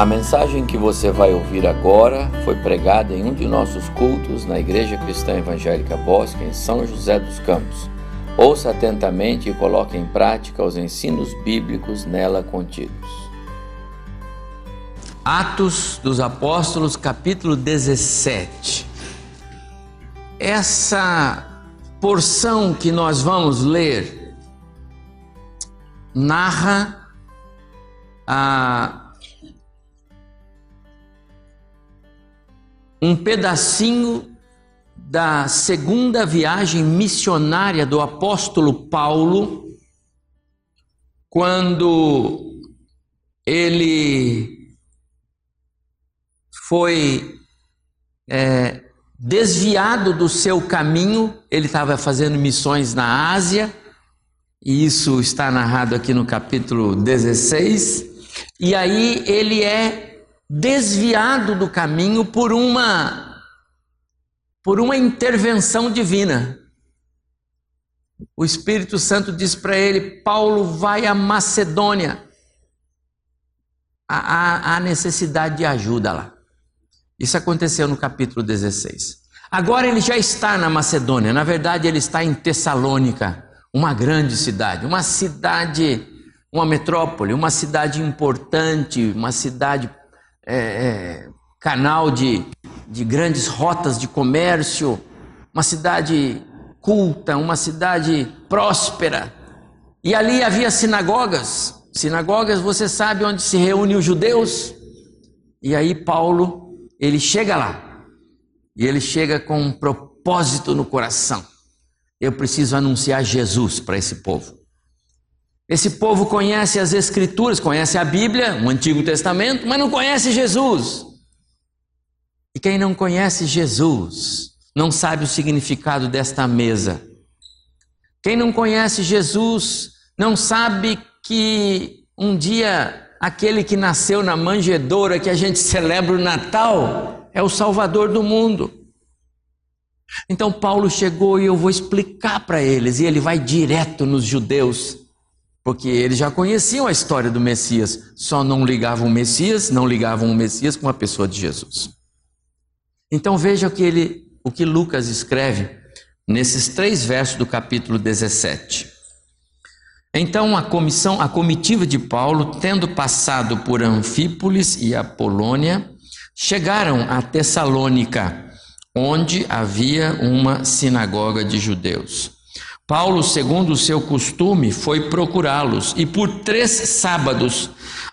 A mensagem que você vai ouvir agora foi pregada em um de nossos cultos na Igreja Cristã Evangélica Bosque, em São José dos Campos. Ouça atentamente e coloque em prática os ensinos bíblicos nela contidos. Atos dos Apóstolos, capítulo 17. Essa porção que nós vamos ler narra a um pedacinho da segunda viagem missionária do apóstolo Paulo, quando ele foi é, desviado do seu caminho, ele estava fazendo missões na Ásia, e isso está narrado aqui no capítulo 16, e aí ele é desviado do caminho por uma por uma intervenção divina. O Espírito Santo diz para ele: Paulo, vai à Macedônia. Há, há necessidade de ajuda lá. Isso aconteceu no capítulo 16. Agora ele já está na Macedônia, na verdade, ele está em Tessalônica, uma grande cidade, uma cidade, uma metrópole, uma cidade importante, uma cidade é, é, canal de, de grandes rotas de comércio, uma cidade culta, uma cidade próspera. E ali havia sinagogas. Sinagogas, você sabe onde se reúnem os judeus? E aí Paulo, ele chega lá. E ele chega com um propósito no coração. Eu preciso anunciar Jesus para esse povo. Esse povo conhece as Escrituras, conhece a Bíblia, o Antigo Testamento, mas não conhece Jesus. E quem não conhece Jesus não sabe o significado desta mesa. Quem não conhece Jesus não sabe que um dia aquele que nasceu na manjedoura que a gente celebra o Natal é o Salvador do mundo. Então Paulo chegou e eu vou explicar para eles, e ele vai direto nos judeus porque eles já conheciam a história do Messias, só não ligavam o Messias, não ligavam o Messias com a pessoa de Jesus. Então veja o que ele, o que Lucas escreve nesses três versos do capítulo 17. Então a comissão, a comitiva de Paulo, tendo passado por Anfípolis e Apolônia, chegaram a Tessalônica, onde havia uma sinagoga de judeus. Paulo, segundo o seu costume, foi procurá-los e por três sábados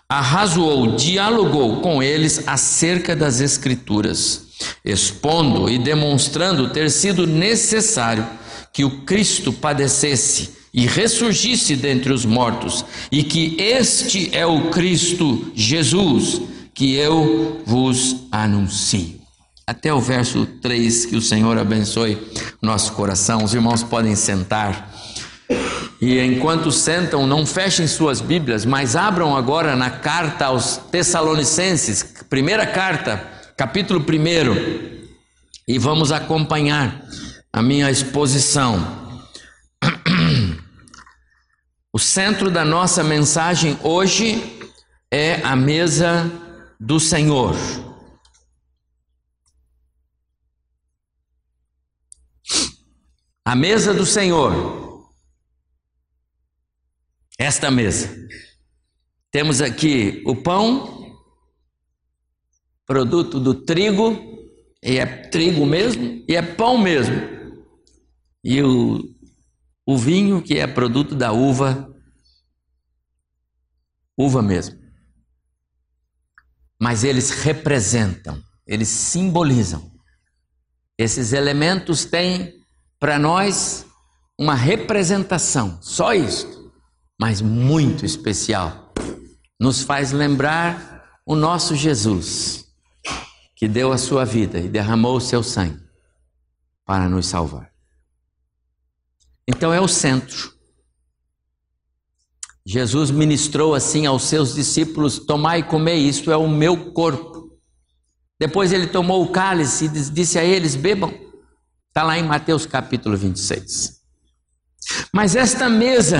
arrazoou, dialogou com eles acerca das Escrituras, expondo e demonstrando ter sido necessário que o Cristo padecesse e ressurgisse dentre os mortos, e que este é o Cristo Jesus que eu vos anuncio até o verso 3, que o Senhor abençoe nosso coração. Os irmãos podem sentar. E enquanto sentam, não fechem suas Bíblias, mas abram agora na carta aos Tessalonicenses, primeira carta, capítulo 1, e vamos acompanhar a minha exposição. O centro da nossa mensagem hoje é a mesa do Senhor. A mesa do Senhor. Esta mesa. Temos aqui o pão, produto do trigo, e é trigo mesmo, e é pão mesmo. E o, o vinho, que é produto da uva, uva mesmo. Mas eles representam, eles simbolizam. Esses elementos têm para nós uma representação, só isto, mas muito especial. Nos faz lembrar o nosso Jesus, que deu a sua vida e derramou o seu sangue para nos salvar. Então é o centro. Jesus ministrou assim aos seus discípulos: Tomai e comei, isto é o meu corpo. Depois ele tomou o cálice e disse a eles: Bebam. Está lá em Mateus capítulo 26. Mas esta mesa,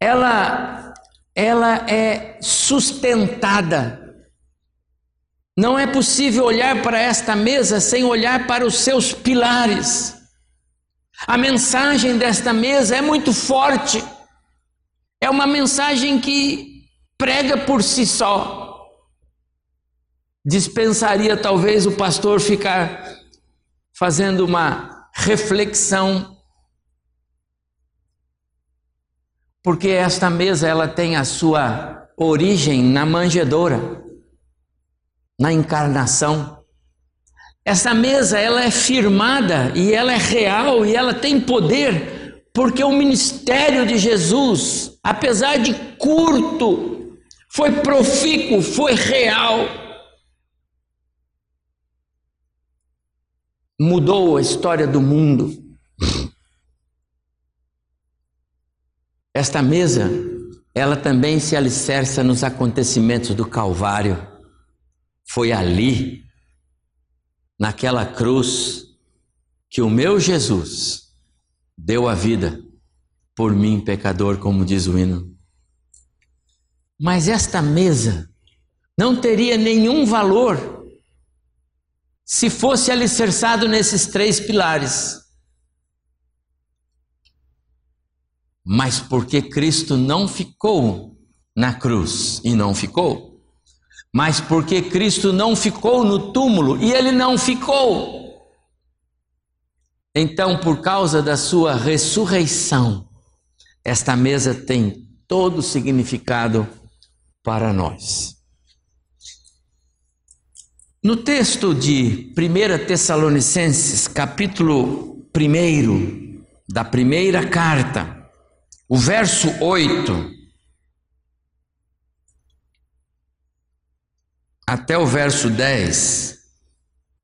ela, ela é sustentada Não é possível olhar para esta mesa sem olhar para os seus pilares. A mensagem desta mesa é muito forte. É uma mensagem que prega por si só. Dispensaria talvez o pastor ficar fazendo uma reflexão porque esta mesa ela tem a sua origem na manjedoura, na encarnação. Essa mesa ela é firmada e ela é real e ela tem poder, porque o ministério de Jesus, apesar de curto, foi profícuo, foi real. Mudou a história do mundo. Esta mesa, ela também se alicerça nos acontecimentos do Calvário. Foi ali, naquela cruz, que o meu Jesus deu a vida por mim, pecador, como diz o hino. Mas esta mesa não teria nenhum valor se fosse alicerçado nesses três pilares. mas porque Cristo não ficou na cruz e não ficou, mas porque Cristo não ficou no túmulo e ele não ficou. Então, por causa da sua ressurreição, esta mesa tem todo o significado para nós. No texto de 1 Tessalonicenses, capítulo 1, da primeira carta, o verso 8 até o verso 10,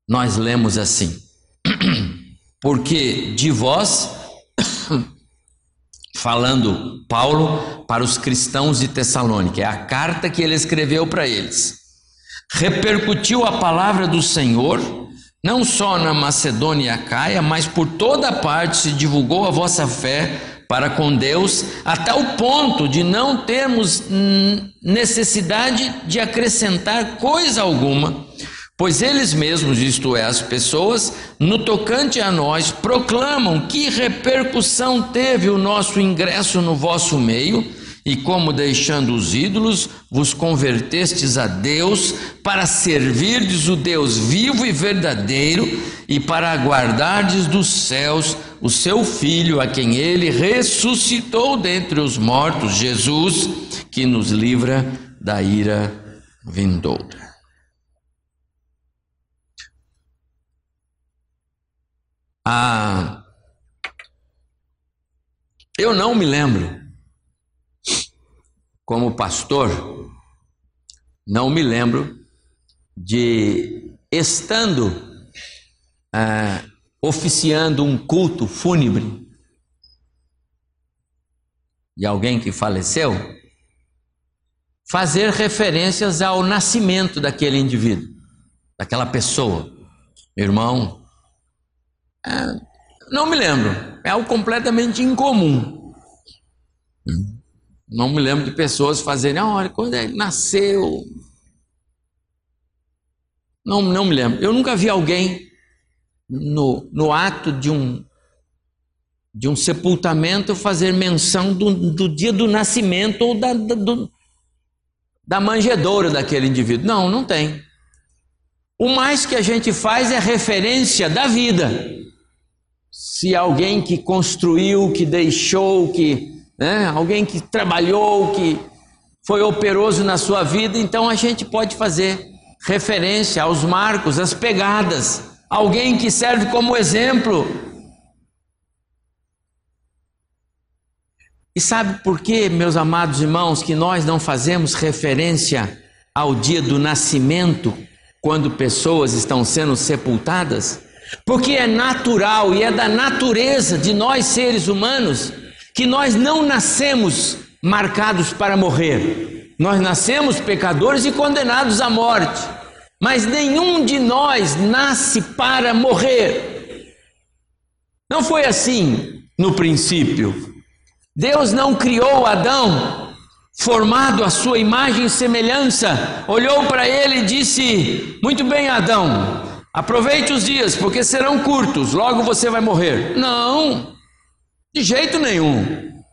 nós lemos assim: Porque de vós, falando Paulo para os cristãos de Tessalônica, é a carta que ele escreveu para eles, repercutiu a palavra do Senhor, não só na Macedônia e Acaia, mas por toda parte se divulgou a vossa fé para com Deus, a tal ponto de não termos necessidade de acrescentar coisa alguma, pois eles mesmos, isto é, as pessoas, no tocante a nós, proclamam que repercussão teve o nosso ingresso no vosso meio e como deixando os ídolos, vos convertestes a Deus para servirdes o Deus vivo e verdadeiro e para aguardardes dos céus o seu filho, a quem ele ressuscitou dentre os mortos, Jesus, que nos livra da ira vindoura. Ah, eu não me lembro como pastor, não me lembro de estando ah, oficiando um culto fúnebre de alguém que faleceu, fazer referências ao nascimento daquele indivíduo, daquela pessoa. Irmão, ah, não me lembro, é algo completamente incomum. Não me lembro de pessoas fazerem, ah, olha, quando ele nasceu. Não, não me lembro. Eu nunca vi alguém no, no ato de um, de um sepultamento fazer menção do, do dia do nascimento ou da, da, do, da manjedoura daquele indivíduo. Não, não tem. O mais que a gente faz é referência da vida. Se alguém que construiu, que deixou, que né? alguém que trabalhou, que foi operoso na sua vida, então a gente pode fazer referência aos marcos, às pegadas, alguém que serve como exemplo. E sabe por que, meus amados irmãos, que nós não fazemos referência ao dia do nascimento, quando pessoas estão sendo sepultadas? Porque é natural e é da natureza de nós seres humanos que nós não nascemos marcados para morrer. Nós nascemos pecadores e condenados à morte. Mas nenhum de nós nasce para morrer. Não foi assim no princípio. Deus não criou Adão formado à sua imagem e semelhança, olhou para ele e disse: Muito bem, Adão, aproveite os dias, porque serão curtos, logo você vai morrer. Não, de jeito nenhum.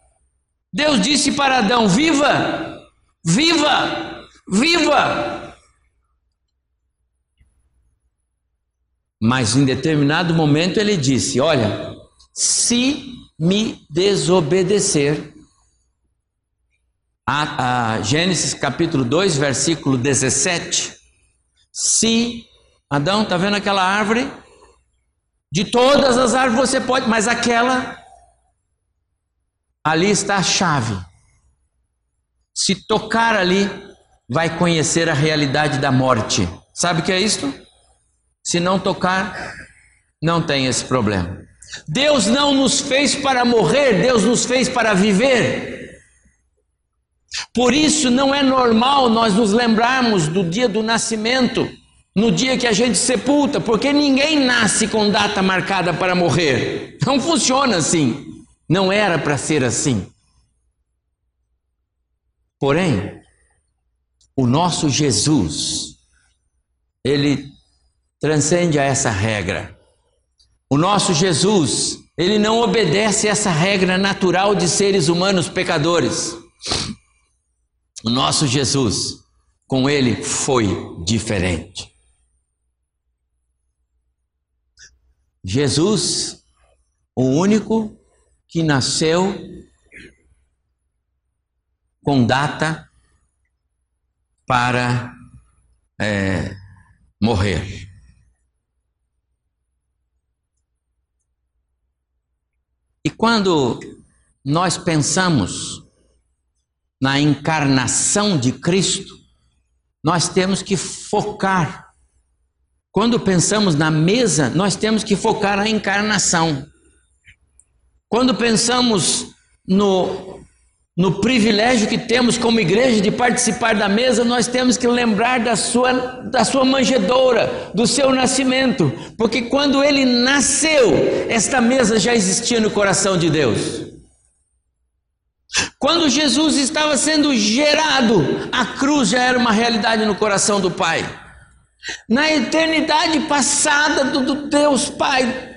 Deus disse para Adão: Viva, viva, viva. Mas em determinado momento ele disse: Olha, se me desobedecer, a, a Gênesis capítulo 2, versículo 17. Se Adão, está vendo aquela árvore? De todas as árvores você pode, mas aquela, ali está a chave. Se tocar ali, vai conhecer a realidade da morte. Sabe o que é isto? Se não tocar, não tem esse problema. Deus não nos fez para morrer, Deus nos fez para viver. Por isso não é normal nós nos lembrarmos do dia do nascimento, no dia que a gente sepulta, porque ninguém nasce com data marcada para morrer. Não funciona assim. Não era para ser assim. Porém, o nosso Jesus, ele transcende a essa regra. O nosso Jesus, ele não obedece essa regra natural de seres humanos pecadores. O nosso Jesus, com ele foi diferente. Jesus, o único que nasceu com data para é, morrer. E quando nós pensamos na encarnação de Cristo, nós temos que focar. Quando pensamos na mesa, nós temos que focar na encarnação. Quando pensamos no, no privilégio que temos como igreja de participar da mesa, nós temos que lembrar da sua, da sua manjedoura, do seu nascimento, porque quando ele nasceu, esta mesa já existia no coração de Deus. Quando Jesus estava sendo gerado, a cruz já era uma realidade no coração do Pai. Na eternidade passada do, Deus Pai,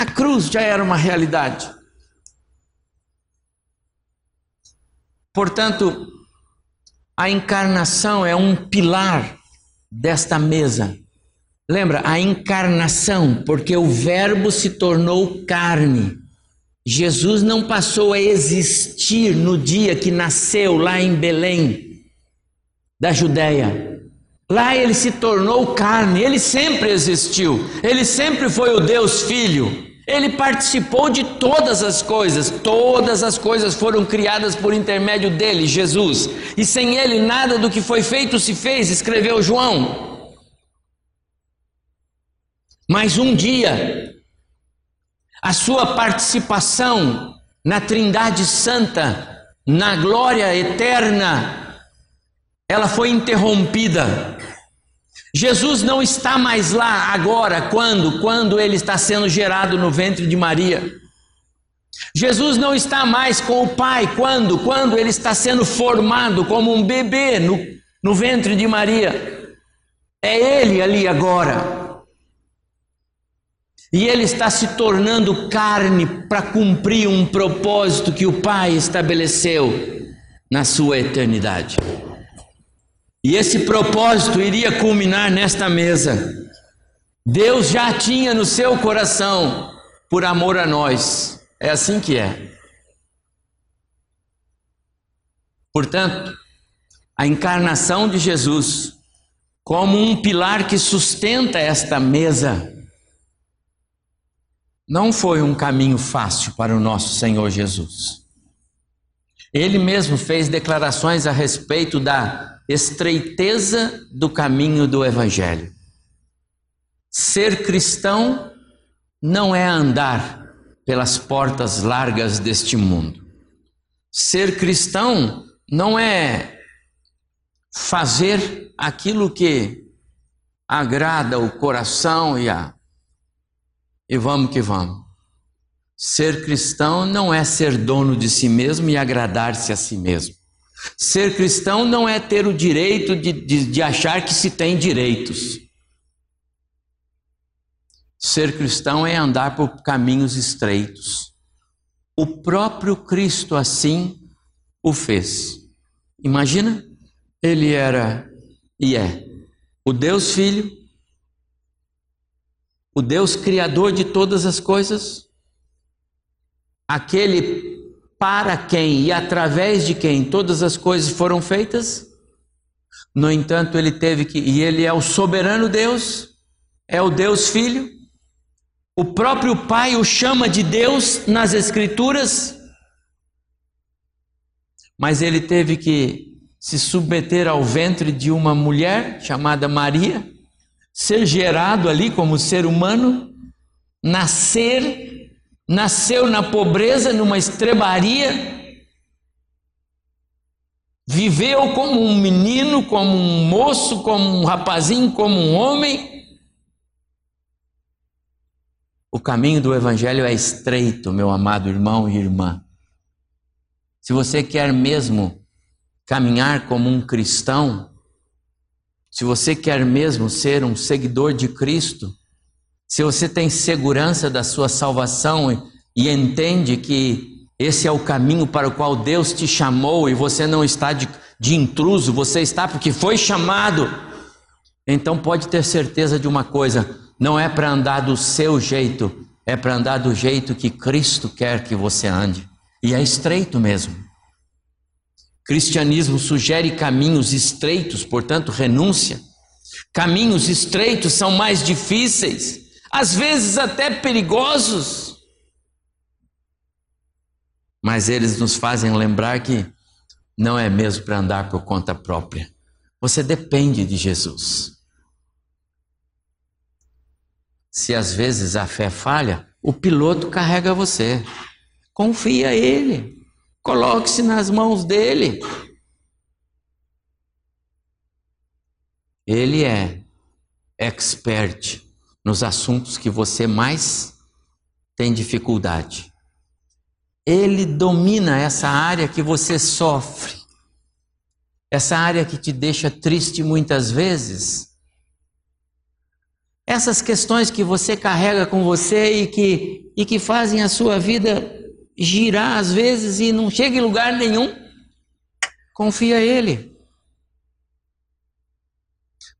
a cruz já era uma realidade. Portanto, a encarnação é um pilar desta mesa. Lembra, a encarnação, porque o Verbo se tornou carne. Jesus não passou a existir no dia que nasceu lá em Belém, da Judéia. Lá ele se tornou carne, ele sempre existiu, ele sempre foi o Deus Filho. Ele participou de todas as coisas, todas as coisas foram criadas por intermédio dele, Jesus. E sem ele nada do que foi feito se fez, escreveu João. Mas um dia, a sua participação na Trindade Santa, na glória eterna, ela foi interrompida. Jesus não está mais lá agora, quando? Quando ele está sendo gerado no ventre de Maria. Jesus não está mais com o Pai, quando? Quando ele está sendo formado como um bebê no, no ventre de Maria. É ele ali agora. E ele está se tornando carne para cumprir um propósito que o Pai estabeleceu na sua eternidade. E esse propósito iria culminar nesta mesa. Deus já tinha no seu coração por amor a nós. É assim que é. Portanto, a encarnação de Jesus como um pilar que sustenta esta mesa não foi um caminho fácil para o nosso Senhor Jesus. Ele mesmo fez declarações a respeito da estreiteza do caminho do Evangelho. Ser cristão não é andar pelas portas largas deste mundo. Ser cristão não é fazer aquilo que agrada o coração e a e vamos que vamos. Ser cristão não é ser dono de si mesmo e agradar-se a si mesmo. Ser cristão não é ter o direito de, de, de achar que se tem direitos. Ser cristão é andar por caminhos estreitos. O próprio Cristo assim o fez. Imagina, ele era e é o Deus Filho, o Deus Criador de todas as coisas, aquele para quem e através de quem todas as coisas foram feitas. No entanto, ele teve que, e ele é o soberano Deus, é o Deus Filho. O próprio Pai o chama de Deus nas Escrituras, mas ele teve que se submeter ao ventre de uma mulher chamada Maria, ser gerado ali como ser humano, nascer nasceu na pobreza, numa estrebaria, viveu como um menino, como um moço, como um rapazinho, como um homem. O caminho do Evangelho é estreito, meu amado irmão e irmã. Se você quer mesmo caminhar como um cristão, se você quer mesmo ser um seguidor de Cristo, se você tem segurança da sua salvação e entende que esse é o caminho para o qual Deus te chamou e você não está de, de intruso, você está porque foi chamado, então pode ter certeza de uma coisa: não é para andar do seu jeito, é para andar do jeito que Cristo quer que você ande. E é estreito mesmo. Cristianismo sugere caminhos estreitos, portanto, renúncia. Caminhos estreitos são mais difíceis às vezes até perigosos, mas eles nos fazem lembrar que não é mesmo para andar por conta própria. Você depende de Jesus. Se às vezes a fé falha, o piloto carrega você. Confia ele. Coloque-se nas mãos dele. Ele é expert nos assuntos que você mais tem dificuldade. Ele domina essa área que você sofre, essa área que te deixa triste muitas vezes. Essas questões que você carrega com você e que, e que fazem a sua vida girar às vezes e não chega em lugar nenhum, confia Ele.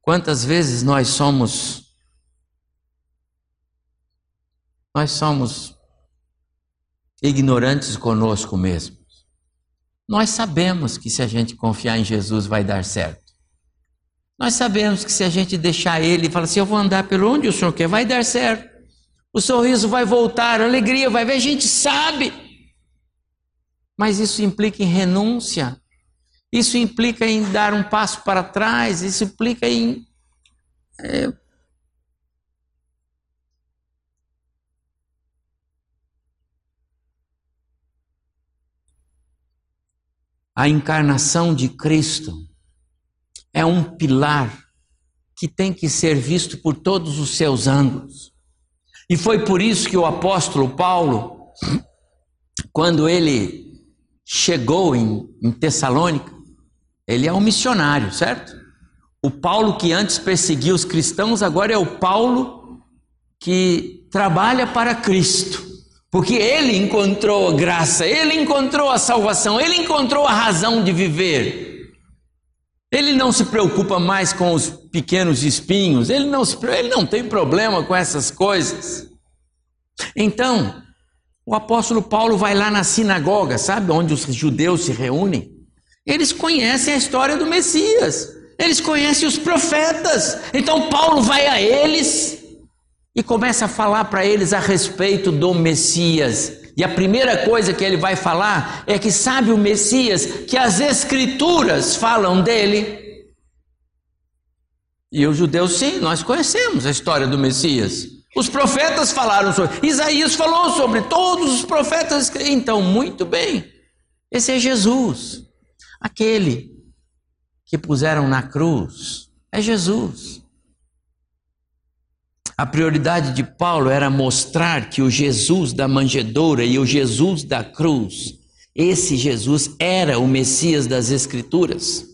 Quantas vezes nós somos Nós somos ignorantes conosco mesmos. Nós sabemos que se a gente confiar em Jesus vai dar certo. Nós sabemos que se a gente deixar Ele e falar assim, eu vou andar pelo onde o Senhor quer, vai dar certo. O sorriso vai voltar, a alegria vai ver, a gente sabe. Mas isso implica em renúncia. Isso implica em dar um passo para trás, isso implica em é, a encarnação de Cristo é um pilar que tem que ser visto por todos os seus ângulos. E foi por isso que o apóstolo Paulo, quando ele chegou em, em Tessalônica, ele é um missionário, certo? O Paulo que antes perseguia os cristãos, agora é o Paulo que trabalha para Cristo. Porque ele encontrou graça, ele encontrou a salvação, ele encontrou a razão de viver. Ele não se preocupa mais com os pequenos espinhos, ele não, se, ele não tem problema com essas coisas. Então, o apóstolo Paulo vai lá na sinagoga, sabe, onde os judeus se reúnem. Eles conhecem a história do Messias, eles conhecem os profetas. Então, Paulo vai a eles e começa a falar para eles a respeito do Messias. E a primeira coisa que ele vai falar é que sabe o Messias que as Escrituras falam dele. E os judeus, sim, nós conhecemos a história do Messias. Os profetas falaram sobre, Isaías falou sobre, todos os profetas. Então, muito bem, esse é Jesus, aquele que puseram na cruz, é Jesus. A prioridade de Paulo era mostrar que o Jesus da manjedoura e o Jesus da cruz, esse Jesus era o Messias das Escrituras.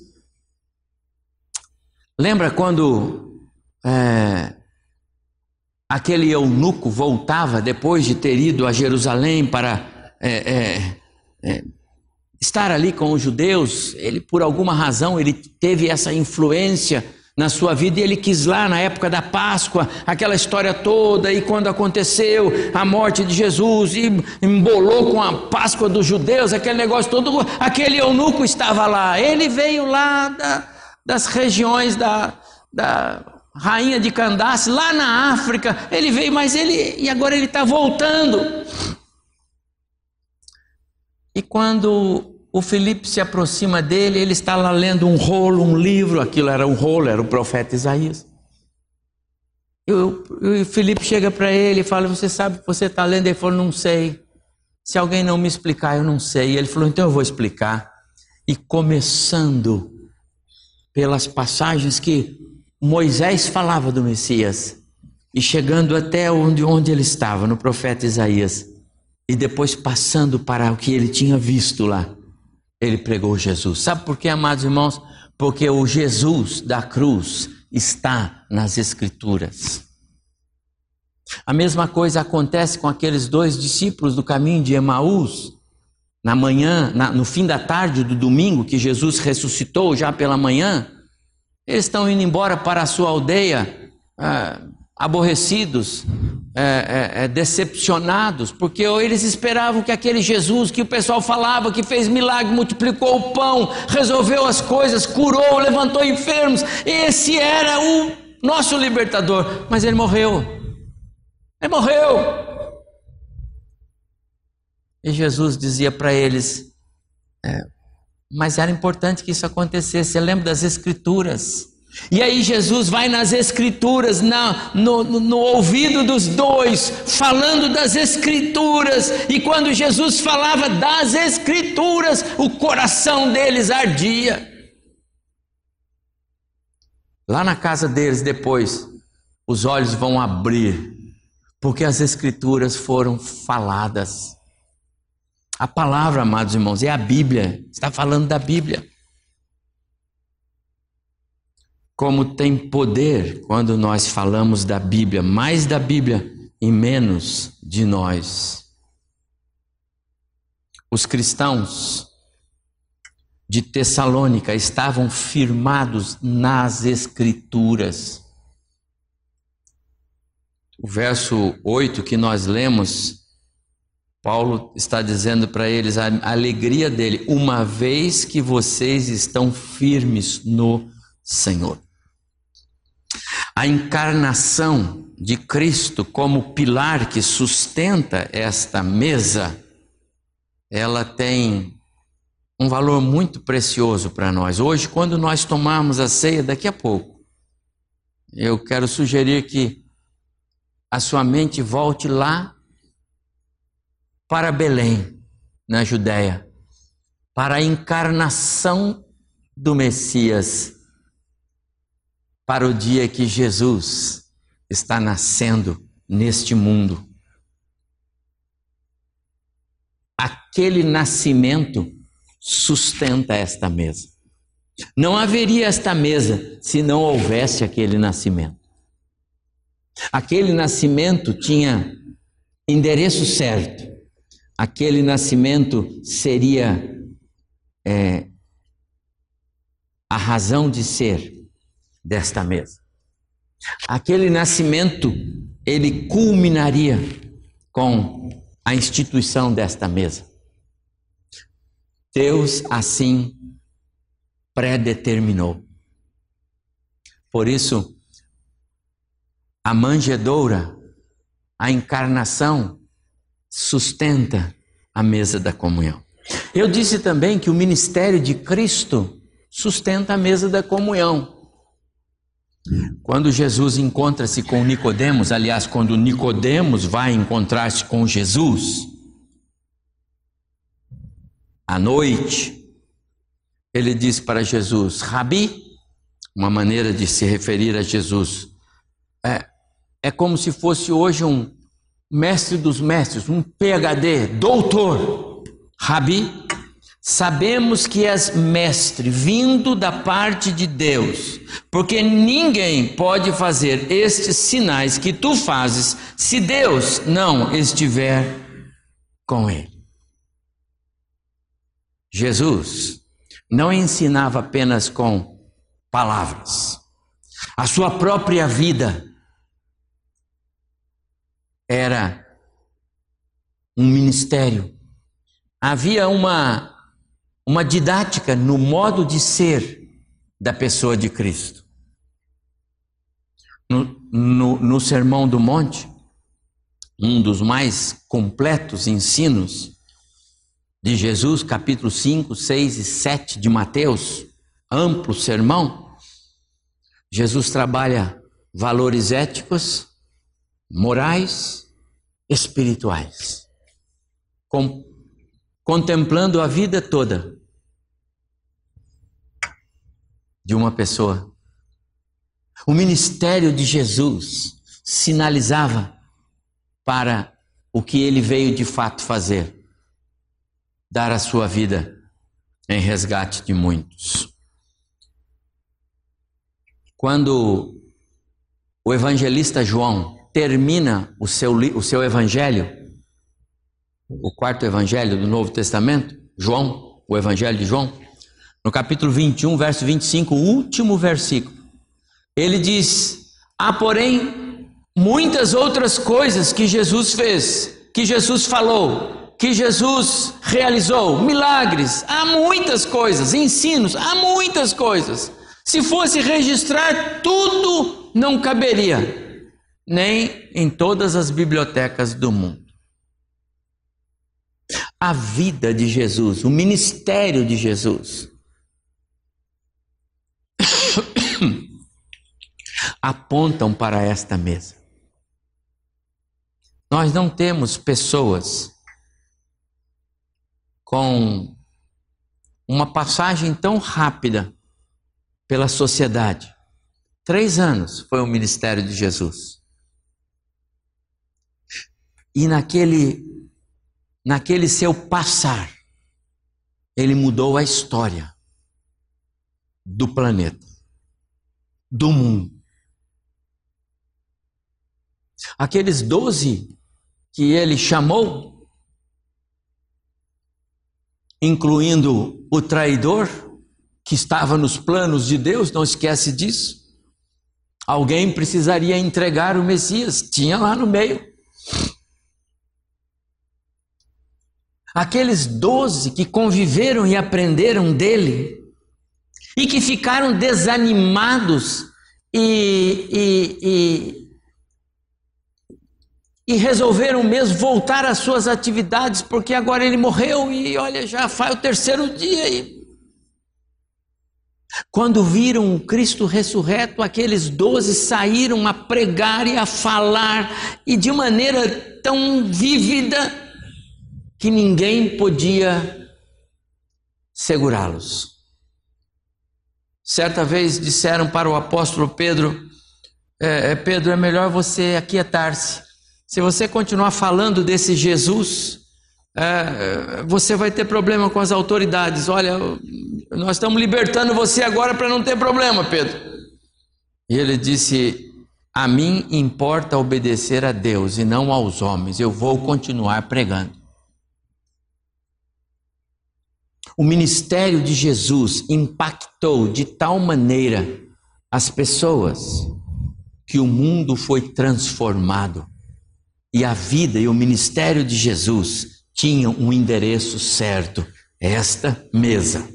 Lembra quando é, aquele eunuco voltava depois de ter ido a Jerusalém para é, é, é, estar ali com os judeus? Ele, por alguma razão, ele teve essa influência na sua vida e ele quis lá na época da Páscoa, aquela história toda, e quando aconteceu a morte de Jesus, e embolou com a Páscoa dos judeus, aquele negócio todo, aquele eunuco estava lá, ele veio lá da, das regiões da, da rainha de Candace, lá na África, ele veio, mas ele, e agora ele está voltando. E quando o Felipe se aproxima dele, ele está lá lendo um rolo, um livro, aquilo era um rolo, era o profeta Isaías. E o, Felipe chega para ele e fala: Você sabe o que você está lendo? Ele falou: Não sei. Se alguém não me explicar, eu não sei. E ele falou: Então eu vou explicar. E começando pelas passagens que Moisés falava do Messias, e chegando até onde, onde ele estava, no profeta Isaías, e depois passando para o que ele tinha visto lá ele pregou Jesus. Sabe por quê, amados irmãos? Porque o Jesus da cruz está nas Escrituras. A mesma coisa acontece com aqueles dois discípulos do caminho de Emaús. Na manhã, na, no fim da tarde do domingo, que Jesus ressuscitou já pela manhã, eles estão indo embora para a sua aldeia. Ah, aborrecidos, é, é, é, decepcionados, porque eles esperavam que aquele Jesus que o pessoal falava, que fez milagre, multiplicou o pão, resolveu as coisas, curou, levantou enfermos, esse era o nosso libertador, mas ele morreu. Ele morreu. E Jesus dizia para eles: é, mas era importante que isso acontecesse. Você lembra das Escrituras? E aí Jesus vai nas escrituras, na, no, no, no, ouvido dos dois, falando das escrituras. E quando Jesus falava das escrituras, o coração deles ardia. Lá na casa deles, depois, os olhos vão abrir, porque as escrituras foram faladas. A palavra, amados irmãos, é a Bíblia, está falando da Bíblia como tem poder quando nós falamos da Bíblia, mais da Bíblia e menos de nós. Os cristãos de Tessalônica estavam firmados nas Escrituras. O verso 8 que nós lemos, Paulo está dizendo para eles a alegria dele, uma vez que vocês estão firmes no Senhor. A encarnação de Cristo como pilar que sustenta esta mesa, ela tem um valor muito precioso para nós. Hoje, quando nós tomarmos a ceia, daqui a pouco, eu quero sugerir que a sua mente volte lá para Belém, na Judéia, para a encarnação do Messias para o dia que Jesus está nascendo neste mundo. Aquele nascimento sustenta esta mesa. Não haveria esta mesa se não houvesse aquele nascimento. Aquele nascimento tinha endereço certo. Aquele nascimento seria é, a razão de ser desta mesa. Aquele nascimento, ele culminaria com a instituição desta mesa. Deus assim predeterminou. Por isso, a manjedoura, a encarnação, sustenta a mesa da comunhão. Eu disse também que o ministério de Cristo sustenta a mesa da comunhão. Quando Jesus encontra-se com Nicodemos, aliás, quando Nicodemos vai encontrar-se com Jesus, à noite, ele diz para Jesus, Rabi, uma maneira de se referir a Jesus, é, é como se fosse hoje um mestre dos mestres, um PhD, doutor, Rabi, sabemos que és mestre, vindo da parte de Deus, porque ninguém pode fazer estes sinais que tu fazes se Deus não estiver com ele. Jesus não ensinava apenas com palavras, a sua própria vida era um ministério. Havia uma, uma didática no modo de ser da pessoa de Cristo. No, no, no Sermão do Monte, um dos mais completos ensinos de Jesus, capítulo 5, 6 e 7 de Mateus, amplo sermão, Jesus trabalha valores éticos, morais, espirituais, com, contemplando a vida toda de uma pessoa. O ministério de Jesus sinalizava para o que ele veio de fato fazer: dar a sua vida em resgate de muitos. Quando o evangelista João termina o seu, o seu evangelho, o quarto evangelho do Novo Testamento, João, o evangelho de João, no capítulo 21, verso 25, o último versículo, ele diz: Há, porém, muitas outras coisas que Jesus fez, que Jesus falou, que Jesus realizou, milagres, há muitas coisas, ensinos, há muitas coisas. Se fosse registrar tudo, não caberia nem em todas as bibliotecas do mundo. A vida de Jesus, o ministério de Jesus, apontam para esta mesa. Nós não temos pessoas com uma passagem tão rápida pela sociedade. Três anos foi o ministério de Jesus. E naquele, naquele seu passar, ele mudou a história do planeta, do mundo. Aqueles doze que ele chamou, incluindo o traidor, que estava nos planos de Deus, não esquece disso. Alguém precisaria entregar o Messias, tinha lá no meio. aqueles doze que conviveram e aprenderam dele e que ficaram desanimados e, e, e, e resolveram mesmo voltar às suas atividades, porque agora ele morreu e olha, já faz o terceiro dia. E... Quando viram o Cristo ressurreto, aqueles doze saíram a pregar e a falar, e de maneira tão vívida que ninguém podia segurá-los. Certa vez disseram para o apóstolo Pedro: é, é, Pedro, é melhor você aquietar-se. Se você continuar falando desse Jesus, é, você vai ter problema com as autoridades. Olha, nós estamos libertando você agora para não ter problema, Pedro. E ele disse: A mim importa obedecer a Deus e não aos homens. Eu vou continuar pregando. O ministério de Jesus impactou de tal maneira as pessoas que o mundo foi transformado e a vida e o ministério de Jesus tinham um endereço certo: esta mesa.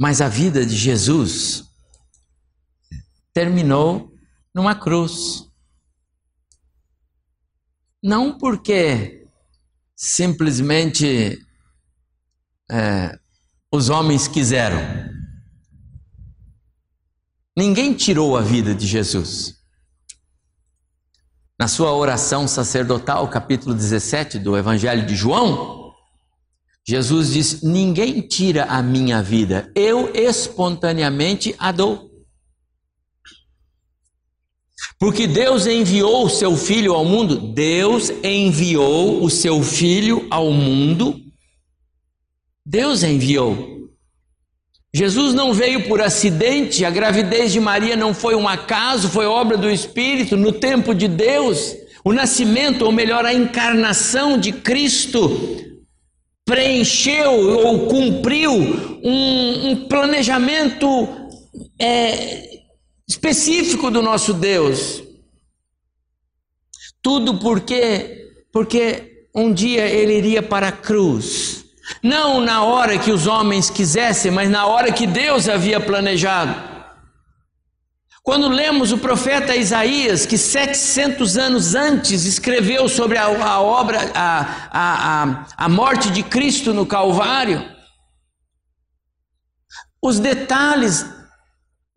Mas a vida de Jesus terminou numa cruz. Não porque simplesmente é, os homens quiseram. Ninguém tirou a vida de Jesus. Na sua oração sacerdotal, capítulo 17 do Evangelho de João, Jesus diz: Ninguém tira a minha vida, eu espontaneamente a dou. Porque Deus enviou o seu filho ao mundo, Deus enviou o seu filho ao mundo, Deus enviou. Jesus não veio por acidente, a gravidez de Maria não foi um acaso, foi obra do Espírito no tempo de Deus. O nascimento, ou melhor, a encarnação de Cristo, preencheu ou cumpriu um, um planejamento é, específico do nosso Deus. Tudo porque, porque um dia ele iria para a cruz não na hora que os homens quisessem, mas na hora que Deus havia planejado. Quando lemos o profeta Isaías, que 700 anos antes escreveu sobre a, a obra, a, a, a morte de Cristo no Calvário, os detalhes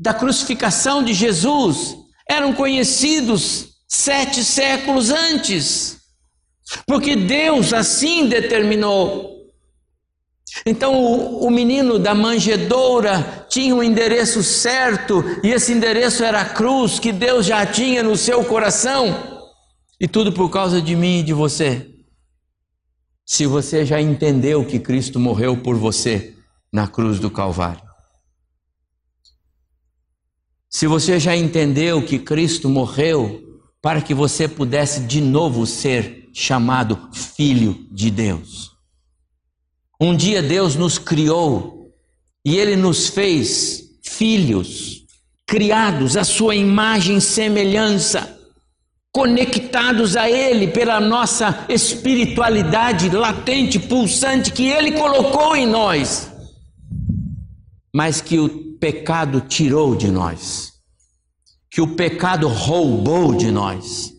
da crucificação de Jesus eram conhecidos sete séculos antes, porque Deus assim determinou. Então o, o, menino da manjedoura tinha um endereço certo, e esse endereço era a cruz que Deus já tinha no seu coração, e tudo por causa de mim e de você. Se você já entendeu que Cristo morreu por você na cruz do Calvário. Se você já entendeu que Cristo morreu para que você pudesse de novo ser chamado filho de Deus. Um dia Deus nos criou e Ele nos fez filhos, criados à Sua imagem e semelhança, conectados a Ele pela nossa espiritualidade latente, pulsante que Ele colocou em nós, mas que o pecado tirou de nós, que o pecado roubou de nós.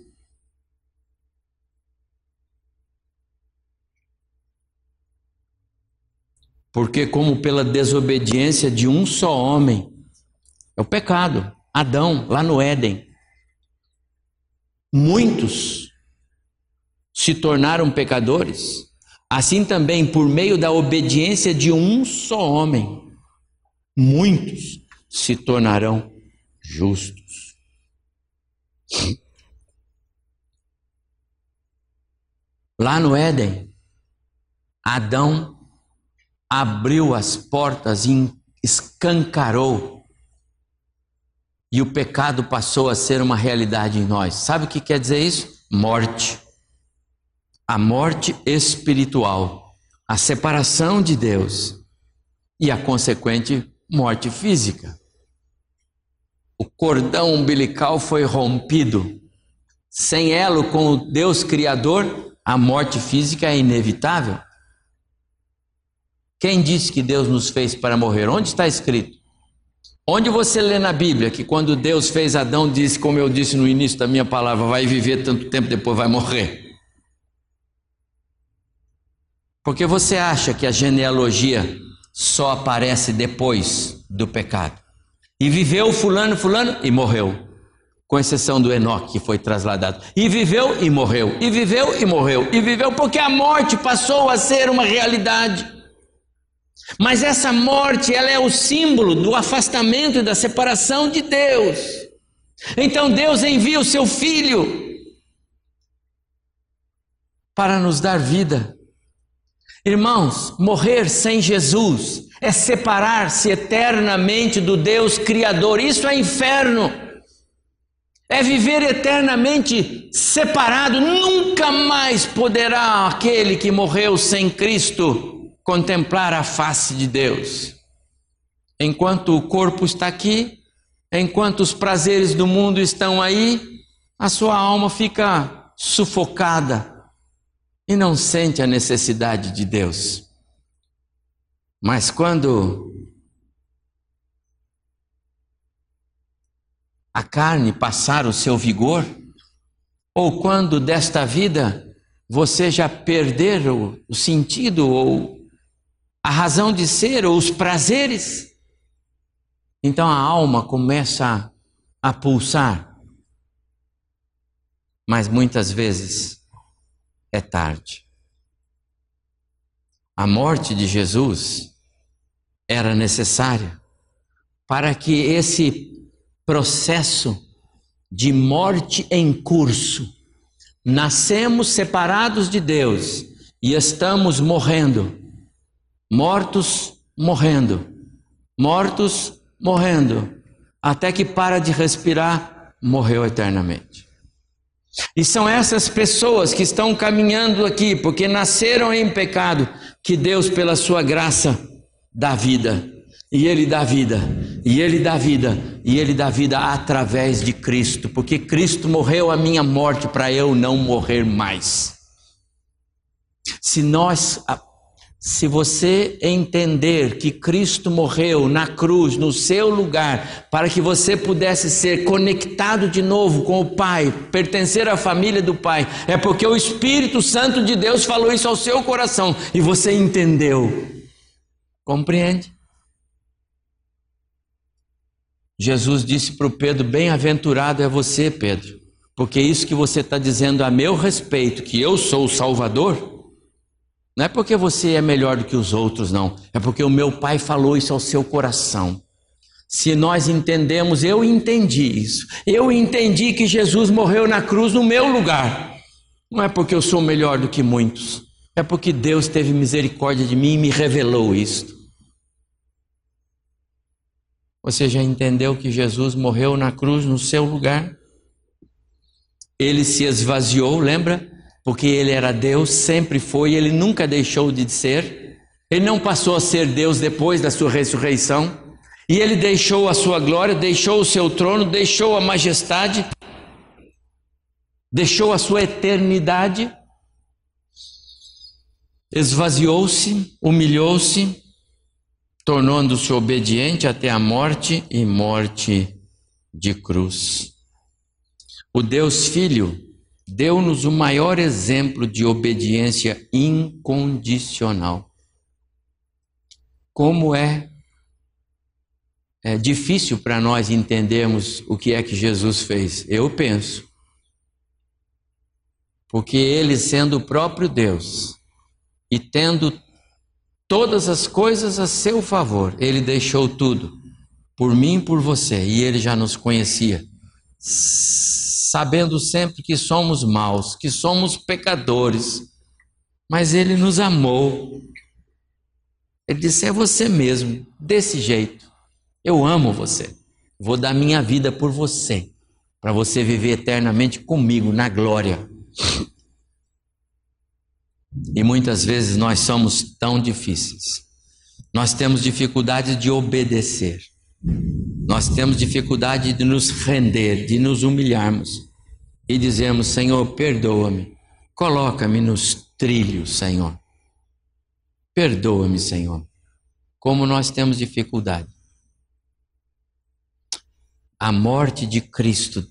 Porque, como pela desobediência de um só homem, é o pecado, Adão, lá no Éden, muitos se tornaram pecadores, assim também por meio da obediência de um só homem, muitos se tornarão justos. Lá no Éden, Adão abriu as portas e escancarou. E o pecado passou a ser uma realidade em nós. Sabe o que quer dizer isso? Morte. A morte espiritual, a separação de Deus e a consequente morte física. O cordão umbilical foi rompido. Sem elo com o Deus Criador, a morte física é inevitável. Quem disse que Deus nos fez para morrer? Onde está escrito? Onde você lê na Bíblia que quando Deus fez Adão, disse, como eu disse no início da minha palavra, vai viver tanto tempo, depois vai morrer? Porque você acha que a genealogia só aparece depois do pecado? E viveu fulano, fulano e morreu. Com exceção do Enoque, que foi trasladado. E viveu e morreu. E viveu e morreu. E viveu porque a morte passou a ser uma realidade. Mas essa morte, ela é o símbolo do afastamento e da separação de Deus. Então Deus envia o seu filho para nos dar vida. Irmãos, morrer sem Jesus é separar-se eternamente do Deus Criador. Isso é inferno. É viver eternamente separado. Nunca mais poderá aquele que morreu sem Cristo contemplar a face de Deus. Enquanto o corpo está aqui, enquanto os prazeres do mundo estão aí, a sua alma fica sufocada e não sente a necessidade de Deus. Mas quando a carne passar o seu vigor, ou quando desta vida você já perder o, sentido ou a razão de ser ou os prazeres. Então a alma começa a pulsar. Mas muitas vezes é tarde. A morte de Jesus era necessária para que esse processo de morte em curso, nascemos separados de Deus e estamos morrendo, mortos morrendo, mortos morrendo, até que para de respirar, morreu eternamente. E são essas pessoas que estão caminhando aqui, porque nasceram em pecado, que Deus, pela sua graça, dá vida. E Ele dá vida, e Ele dá vida, e Ele dá vida através de Cristo, porque Cristo morreu a minha morte para eu não morrer mais. Se nós se você entender que Cristo morreu na cruz, no seu lugar, para que você pudesse ser conectado de novo com o Pai, pertencer à família do Pai, é porque o Espírito Santo de Deus falou isso ao seu coração e você entendeu. Compreende? Jesus disse para o Pedro: Bem-aventurado é você, Pedro, porque isso que você está dizendo a meu respeito, que eu sou o Salvador, não é porque você é melhor do que os outros, não. É porque o meu pai falou isso ao seu coração. Se nós entendemos, eu entendi isso. Eu entendi que Jesus morreu na cruz no meu lugar. Não é porque eu sou melhor do que muitos. É porque Deus teve misericórdia de mim e me revelou isto. Você já entendeu que Jesus morreu na cruz no seu lugar? Ele se esvaziou, lembra? Porque ele era Deus, sempre foi, ele nunca deixou de ser. Ele não passou a ser Deus depois da sua ressurreição. E ele deixou a sua glória, deixou o seu trono, deixou a majestade, deixou a sua eternidade. Esvaziou-se, humilhou-se, tornando-se obediente até a morte e morte de cruz. O Deus Filho deu-nos o maior exemplo de obediência incondicional. Como é, é difícil para nós entendermos o que é que Jesus fez, eu penso. Porque ele, sendo o próprio Deus e tendo todas as coisas a seu favor, ele deixou tudo por mim e por você, e ele já nos conhecia sabendo sempre que somos maus, que somos pecadores, mas Ele nos amou. Ele disse: É você mesmo, desse jeito. Eu amo você. Vou dar minha vida por você, para você viver eternamente comigo na glória. E muitas vezes nós somos tão difíceis. Nós temos dificuldade de obedecer. Nós temos dificuldade de nos render, de nos humilharmos e dizermos: Senhor, perdoa-me, coloca-me nos trilhos, Senhor. Perdoa-me, Senhor. Como nós temos dificuldade. A morte de Cristo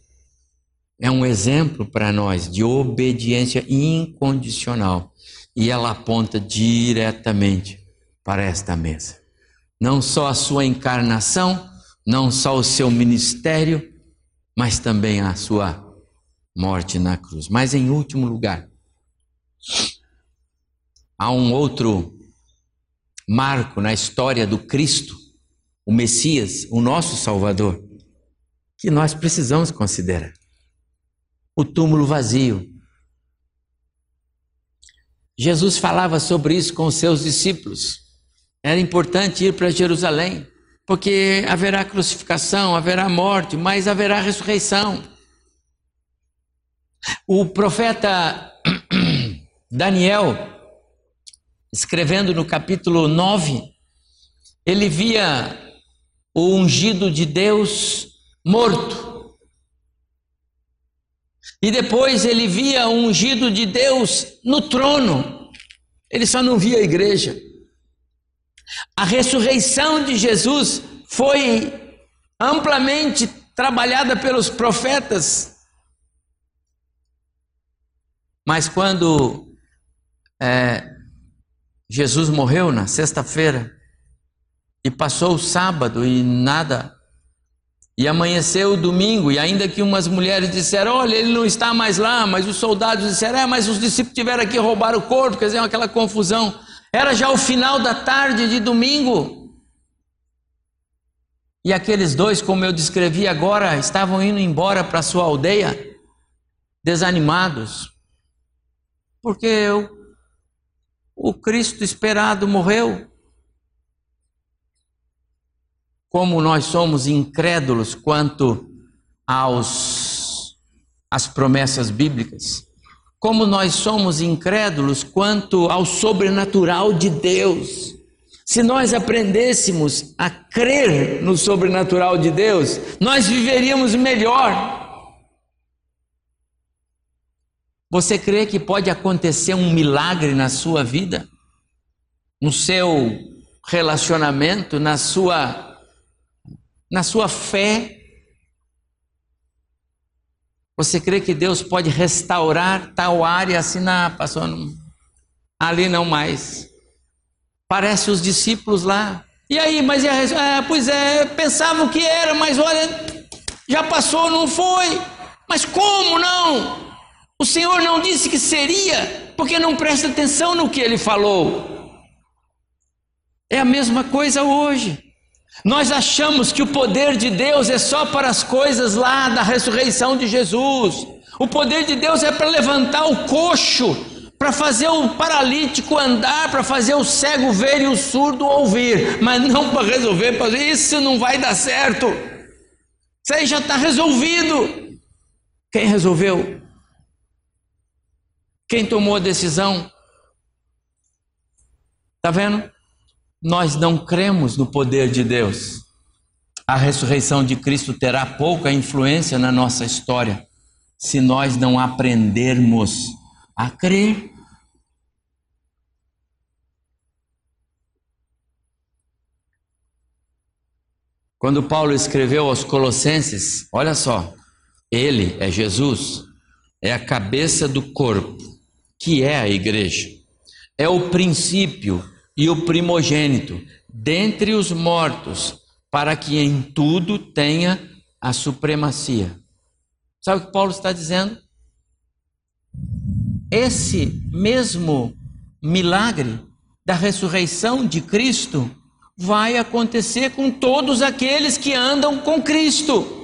é um exemplo para nós de obediência incondicional e ela aponta diretamente para esta mesa. Não só a sua encarnação, não só o seu ministério, mas também a sua morte na cruz. Mas em último lugar, há um outro marco na história do Cristo, o Messias, o nosso Salvador, que nós precisamos considerar. O túmulo vazio. Jesus falava sobre isso com os seus discípulos. Era importante ir para Jerusalém porque haverá crucificação, haverá morte, mas haverá ressurreição. O profeta Daniel, escrevendo no capítulo 9, ele via o ungido de Deus morto. E depois ele via o ungido de Deus no trono. Ele só não via a igreja. A ressurreição de Jesus foi amplamente trabalhada pelos profetas. Mas quando é, Jesus morreu na sexta-feira e passou o sábado e nada, e amanheceu o domingo, e ainda que umas mulheres disseram: Olha, ele não está mais lá, mas os soldados disseram: É, mas os discípulos tiveram que roubar o corpo, quer dizer, aquela confusão. Era já o final da tarde de domingo. E aqueles dois, como eu descrevi agora, estavam indo embora para sua aldeia, desanimados, porque o, o Cristo esperado morreu. Como nós somos incrédulos quanto aos às promessas bíblicas como nós somos incrédulos quanto ao sobrenatural de Deus. Se nós aprendêssemos a crer no sobrenatural de Deus, nós viveríamos melhor. Você crê que pode acontecer um milagre na sua vida? No seu relacionamento, na sua na sua fé, você crê que Deus pode restaurar tal área assim, na passou não, ali não mais. Parece os discípulos lá. E aí, mas é, pois é, pensavam que era, mas olha, já passou, não foi. Mas como não? O Senhor não disse que seria, porque não presta atenção no que ele falou. É a mesma coisa hoje. Nós achamos que o poder de Deus é só para as coisas lá da ressurreição de Jesus. O poder de Deus é para levantar o coxo, para fazer o paralítico andar, para fazer o cego ver e o surdo ouvir, mas não para resolver, para isso não vai dar certo. Isso aí já está resolvido. Quem resolveu? Quem tomou a decisão? Está vendo? Nós não cremos no poder de Deus, a ressurreição de Cristo terá pouca influência na nossa história se nós não aprendermos a crer. Quando Paulo escreveu aos Colossenses, olha só, ele é Jesus, é a cabeça do corpo, que é a igreja, é o princípio e o primogênito dentre os mortos, para que em tudo tenha a supremacia. Sabe o que Paulo está dizendo? Esse mesmo milagre da ressurreição de Cristo vai acontecer com todos aqueles que andam com Cristo.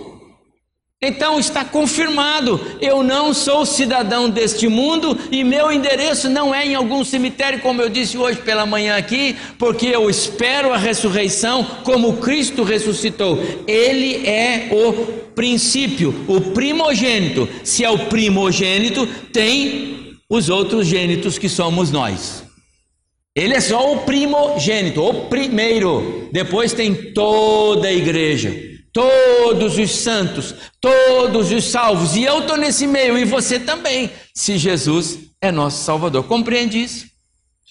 Então está confirmado: eu não sou cidadão deste mundo e meu endereço não é em algum cemitério, como eu disse hoje pela manhã aqui, porque eu espero a ressurreição como Cristo ressuscitou. Ele é o princípio, o primogênito. Se é o primogênito, tem os outros gênitos que somos nós. Ele é só o primogênito, o primeiro. Depois tem toda a igreja todos os santos, todos os salvos, e eu estou nesse meio, e você também, se Jesus é nosso Salvador. Compreende isso?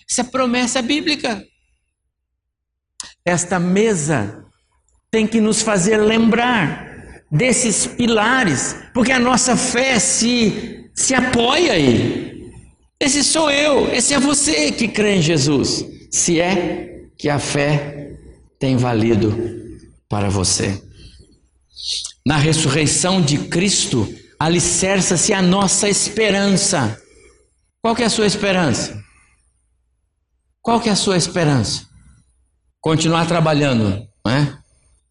Isso é promessa bíblica. Esta mesa tem que nos fazer lembrar desses pilares, porque a nossa fé se, se apoia aí. Esse sou eu, esse é você que crê em Jesus, se é que a fé tem valido para você. Na ressurreição de Cristo, alicerça-se a nossa esperança. Qual que é a sua esperança? Qual que é a sua esperança? Continuar trabalhando, né?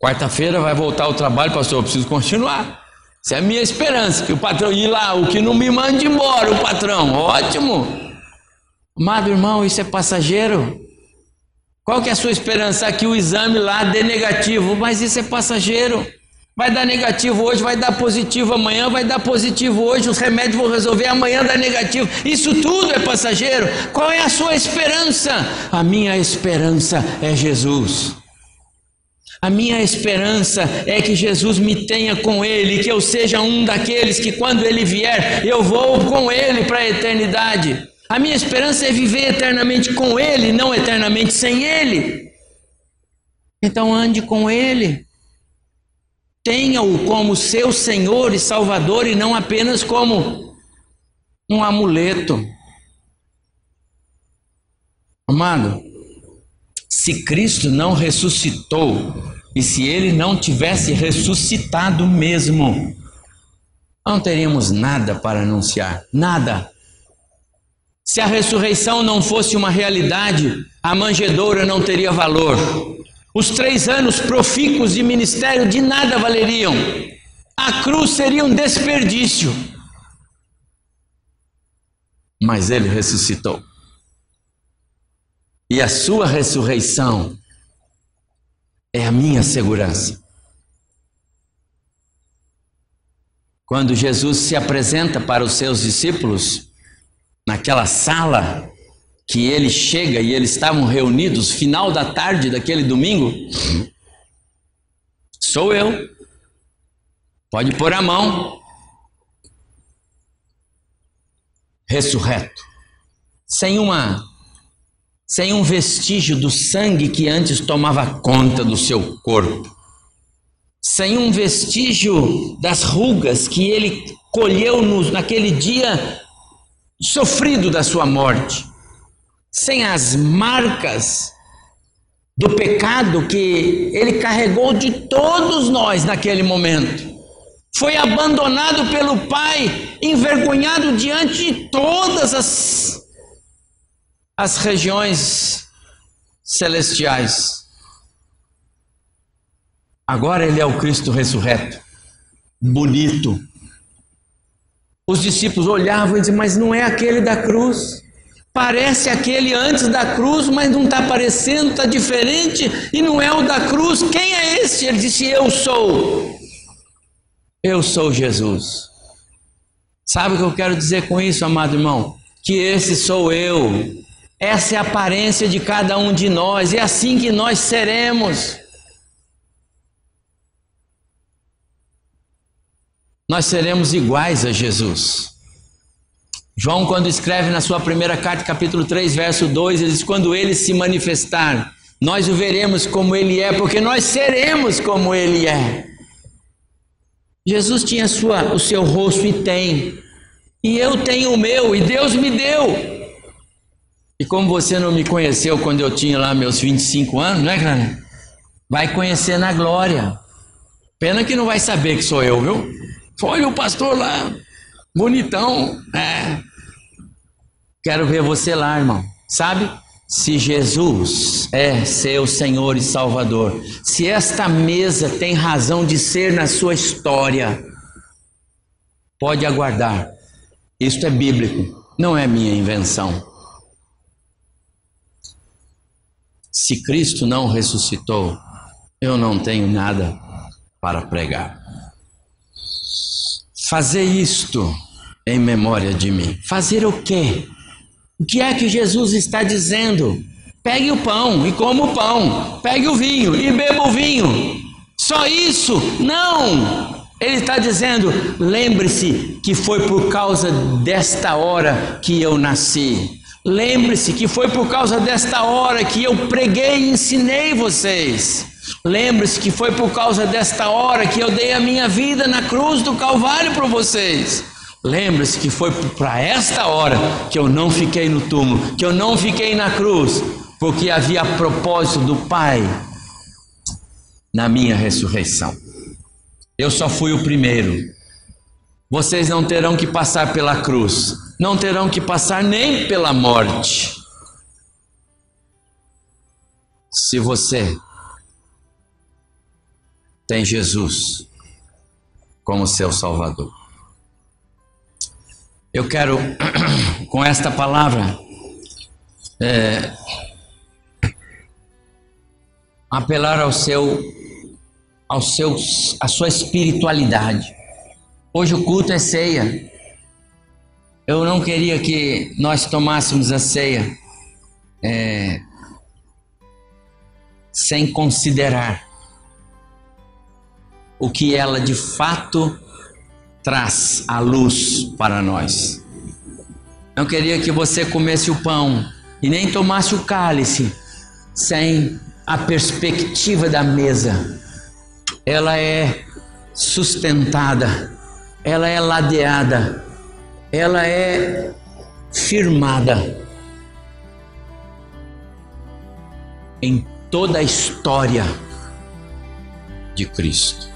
Quarta-feira vai voltar ao trabalho, pastor, eu preciso continuar. Essa é a minha esperança, que o patrão ir lá, o que não me mande embora, o patrão. Ótimo. Amado irmão, isso é passageiro. Qual que é a sua esperança? Que o exame lá dê negativo, mas isso é passageiro. Vai dar negativo hoje, vai dar positivo amanhã, vai dar positivo hoje, os remédios vão resolver, amanhã dá negativo. Isso tudo é passageiro. Qual é a sua esperança? A minha esperança é Jesus. A minha esperança é que Jesus me tenha com Ele, que eu seja um daqueles que, quando Ele vier, eu vou com Ele para a eternidade. A minha esperança é viver eternamente com Ele, não eternamente sem Ele. Então ande com Ele. Tenha-o como seu Senhor e Salvador e não apenas como um amuleto. Amado, se Cristo não ressuscitou e se ele não tivesse ressuscitado mesmo, não teríamos nada para anunciar, nada. Se a ressurreição não fosse uma realidade, a manjedoura não teria valor. Os três anos profícuos de ministério de nada valeriam. A cruz seria um desperdício. Mas ele ressuscitou. E a sua ressurreição é a minha segurança. Quando Jesus se apresenta para os seus discípulos, naquela sala que ele chega e eles estavam reunidos, final da tarde daquele domingo, sou eu. Pode pôr a mão. Ressurreto. Sem uma sem um vestígio do sangue que antes tomava conta do seu corpo. Sem um vestígio das rugas que ele colheu no, naquele dia sofrido da sua morte, sem as marcas do pecado que ele carregou de todos nós naquele momento. Foi abandonado pelo Pai, envergonhado diante de todas as, as regiões celestiais. Agora ele é o Cristo ressurreto, bonito, os discípulos olhavam e diziam, mas não é aquele da cruz. Parece aquele antes da cruz, mas não está parecendo, está diferente e não é o da cruz. Quem é esse? Ele disse: Eu sou. Eu sou Jesus. Sabe o que eu quero dizer com isso, amado irmão? Que esse sou eu. Essa é a aparência de cada um de nós, é assim que nós seremos. nós seremos iguais a Jesus. João, quando escreve na sua primeira carta, capítulo 3, verso 2, ele diz: Quando ele se manifestar, nós o veremos como ele é, porque nós seremos como ele é. Jesus tinha sua, o seu rosto e tem, e eu tenho o meu, e Deus me deu. E como você não me conheceu quando eu tinha lá meus 25 anos, não é, Clara? Vai conhecer na glória. Pena que não vai saber que sou eu, viu? Olha o pastor lá, bonitão. É. Quero ver você lá, irmão. Sabe? Se Jesus é seu Senhor e Salvador, se esta mesa tem razão de ser na sua história, pode aguardar. Isto é bíblico, não é minha invenção. Se Cristo não ressuscitou, eu não tenho nada para pregar. Fazer isto em memória de mim. Fazer o quê? O que é que Jesus está dizendo? Pegue o pão e coma o pão. Pegue o vinho e beba o vinho. Só isso? Não! Ele está dizendo: lembre-se que foi por causa desta hora que eu nasci. Lembre-se que foi por causa desta hora que eu preguei e ensinei vocês. Lembre-se que foi por causa desta hora que eu dei a minha vida na cruz do Calvário para vocês. Lembre-se que foi para esta hora que eu não fiquei no túmulo, que eu não fiquei na cruz, porque havia propósito do Pai na minha ressurreição. Eu só fui o primeiro. Vocês não terão que passar pela cruz, não terão que passar nem pela morte. Se você tem Jesus como seu Salvador. Eu quero, com esta palavra, é, apelar ao seu, ao seu, à sua espiritualidade. Hoje o culto é ceia. Eu não queria que nós tomássemos a ceia é, sem considerar o que ela de fato traz à luz para nós. Não queria que você comesse o pão e nem tomasse o cálice sem a perspectiva da mesa. Ela é sustentada, ela é ladeada, ela é firmada em toda a história de Cristo.